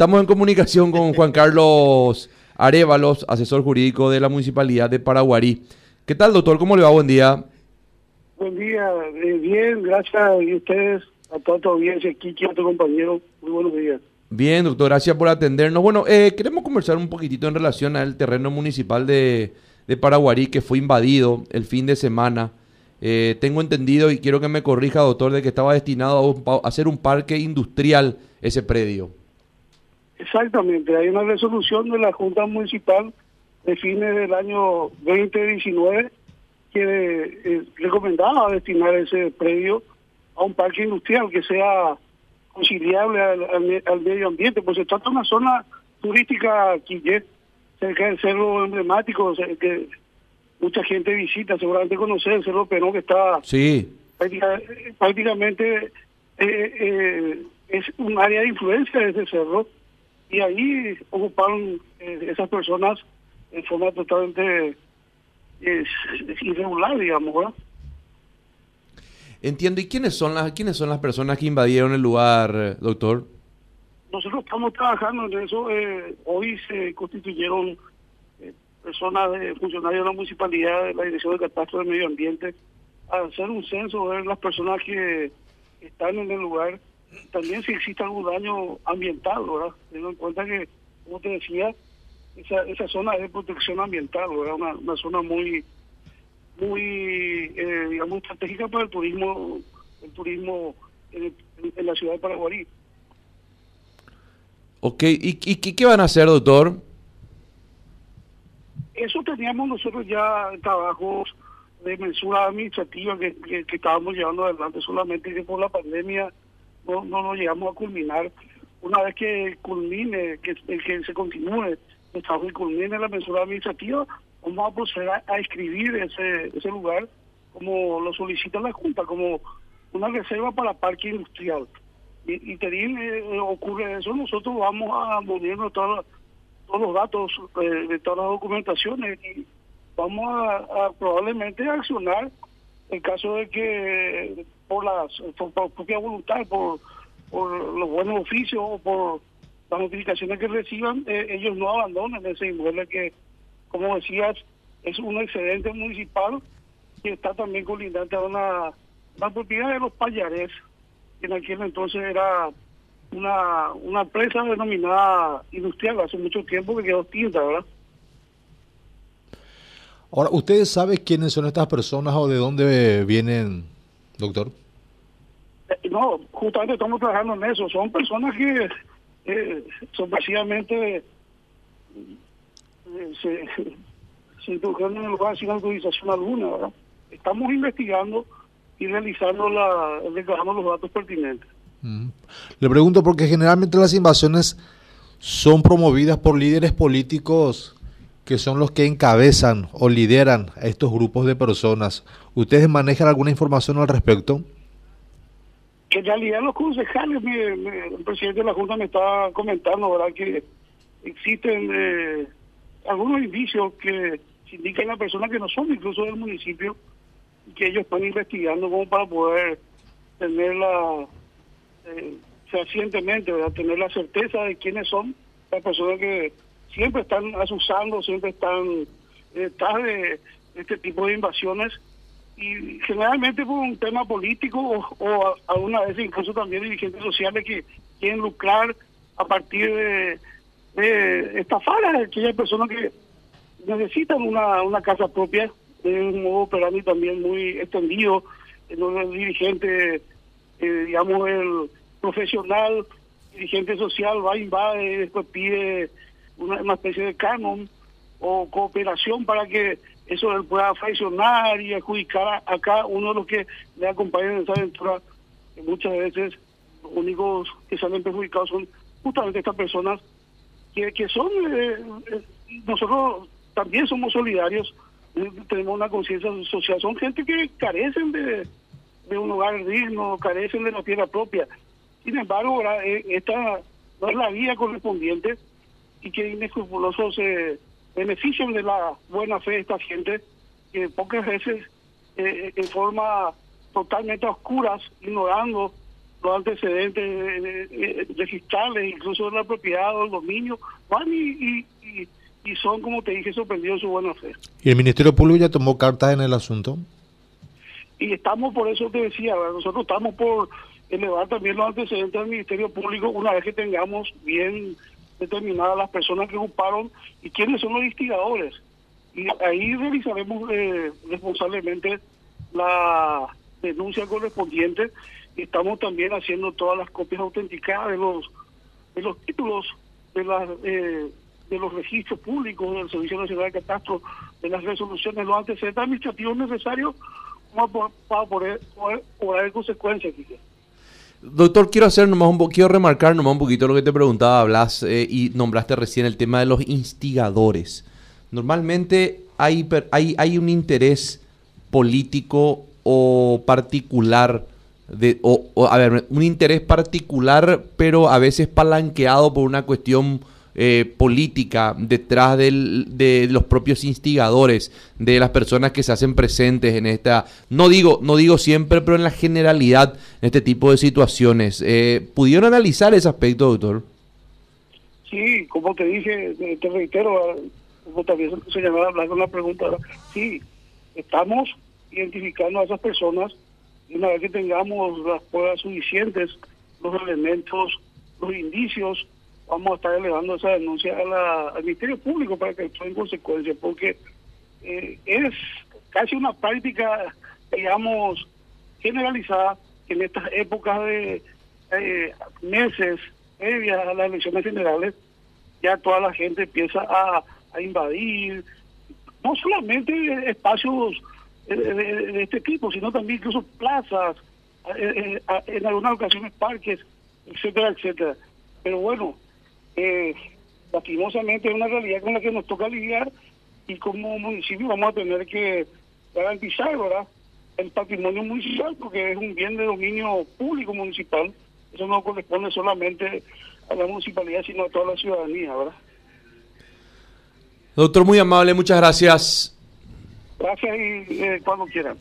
Estamos en comunicación con Juan Carlos Arevalos, asesor jurídico de la Municipalidad de Paraguarí. ¿Qué tal, doctor? ¿Cómo le va? Buen día. Buen día, eh, bien, gracias. Y ustedes, a toda tu audiencia, Kiki, a tu compañero, muy buenos días. Bien, doctor, gracias por atendernos. Bueno, eh, queremos conversar un poquitito en relación al terreno municipal de, de Paraguarí que fue invadido el fin de semana. Eh, tengo entendido y quiero que me corrija, doctor, de que estaba destinado a, un a hacer un parque industrial ese predio. Exactamente, hay una resolución de la Junta Municipal de fines del año 2019 que eh, recomendaba destinar ese predio a un parque industrial que sea conciliable al, al me- al medio ambiente, pues se trata de una zona turística Quillet, cerca del cerro emblemático, que mucha gente visita, seguramente conocer el cerro Perón que está Sí, prácticamente eh, eh, es un área de influencia de ese cerro y ahí ocuparon eh, esas personas en forma totalmente eh, irregular, digamos, ¿verdad? entiendo. ¿Y quiénes son las, quiénes son las personas que invadieron el lugar, eh, doctor? Nosotros estamos trabajando en eso. eh, hoy se constituyeron eh, personas, de, funcionarios de la municipalidad, de la Dirección de Catastro del Medio Ambiente, a hacer un censo, ver las personas que están en el lugar. También si existe algún daño ambiental, ¿verdad? Teniendo en cuenta que, como te decía, esa, esa zona es de protección ambiental, ¿verdad? Una, una zona muy, muy, eh, digamos, estratégica para el turismo, el turismo en, en- en la ciudad de Paraguarí. Ok, ¿y, y qué, qué van a hacer, doctor? Eso teníamos nosotros ya trabajos de mensura administrativa que, que, que estábamos llevando adelante, solamente que por la pandemia no, no nos llegamos a culminar. Una vez que culmine, que, que se continúe el trabajo y culmine la mensura administrativa, vamos a proceder a, a escribir ese, ese lugar como lo solicita la Junta, como una reserva para parque industrial. Y, y Terín, eh, ocurre eso, nosotros vamos a movernos todas las todos los datos eh, de todas las documentaciones y vamos a, a probablemente accionar en caso de que por las por, por propia voluntad, por, por los buenos oficios o por las notificaciones que reciban, eh, ellos no abandonen ese inmueble que, como decías, es un excedente municipal que está también colindante a una, una propiedad de los Payares, que en aquel entonces era una, una empresa denominada industrial hace mucho tiempo que quedó extinta, ¿verdad? Ahora, ¿ustedes saben quiénes son estas personas o de dónde vienen, doctor? Eh, No, justamente estamos trabajando en eso. Son personas que eh, sorpresivamente eh, se, se introdujeron en el lugar sin autorización alguna, ¿verdad? Estamos investigando y realizando la, recabando los datos pertinentes. Mm. Le pregunto porque generalmente las invasiones son promovidas por líderes políticos que son los que encabezan o lideran a estos grupos de personas. ¿Ustedes manejan alguna información al respecto? En realidad los concejales, el presidente de la Junta me estaba comentando, ¿verdad? Que existen eh, algunos indicios que indican a personas que no son incluso del municipio que ellos están investigando como para poder tener la, eh, fehacientemente, ¿verdad? Tener la certeza de quiénes son las personas que siempre están asusando, siempre están eh, detrás de este tipo de invasiones. Y generalmente por un tema político o, o alguna vez incluso también dirigentes sociales que quieren lucrar a partir de, de estafar a aquellas personas que necesitan una, una casa propia de un modo operandi también muy extendido en donde el dirigente eh, digamos el profesional dirigente social va invade después pide una, una especie de canon o cooperación para que eso pueda fraccionar y adjudicar a, cada uno de los que le acompañan en esa aventura que muchas veces los únicos que salen perjudicados son justamente estas personas que, que son eh, eh, nosotros también somos solidarios eh, tenemos una conciencia social son gente que carecen de, de un hogar digno carecen de la tierra propia sin embargo ¿verdad? Esta no es la vía correspondiente y que inescrupulosos se benefician de la buena fe de esta gente que pocas veces eh, en forma totalmente a oscuras ignorando los antecedentes eh, eh, registrales, incluso de la propiedad o el dominio, van y, y, y, son, como te dije, sorprendidos su buena fe. ¿Y el Ministerio Público ya tomó cartas en el asunto? Y estamos, por eso te decía, nosotros estamos por elevar también los antecedentes del Ministerio Público una vez que tengamos bien determinadas las personas que ocuparon y quiénes son los instigadores. Y ahí realizaremos eh, responsablemente la denuncia correspondiente estamos también haciendo todas las copias autenticadas de los de los títulos de las eh, de los registros públicos del Servicio Nacional de Catastro de las resoluciones los antecedentes administrativos necesarios para poder, poder consecuencias Doctor, quiero hacer nomás un quiero remarcar nomás un poquito lo que te preguntaba, hablas eh, y nombraste recién el tema de los instigadores. Normalmente hay, hay, hay un interés político o particular de, o, a ver, un interés particular, pero a veces palanqueado por una cuestión eh, política detrás de los propios instigadores, de las personas que se hacen presentes en esta, no digo, no digo siempre, pero en la generalidad, en este tipo de situaciones. Eh, ¿Pudieron analizar ese aspecto, doctor? Sí, como te dije, eh, te reitero, como también se llamaba hablar con la pregunta, sí, estamos identificando a esas personas y una vez que tengamos las pruebas suficientes, los elementos, los indicios, vamos a estar elevando esa denuncia al Ministerio Público para que actúe en consecuencia, porque eh, es casi una práctica, digamos, generalizada en estas épocas de eh, meses previas a las elecciones generales, ya toda la gente empieza a, a invadir, no solamente espacios de, este tipo, sino también incluso plazas, eh, eh, en algunas ocasiones parques, etcétera, etcétera. Pero bueno, eh, lastimosamente es una realidad con la que nos toca lidiar y como municipio vamos a tener que garantizar ¿verdad? el patrimonio municipal porque es un bien de dominio público municipal. Eso no corresponde solamente a la municipalidad, sino a toda la ciudadanía, ¿verdad? Doctor, muy amable, muchas gracias. Gracias y eh, cuando quieran.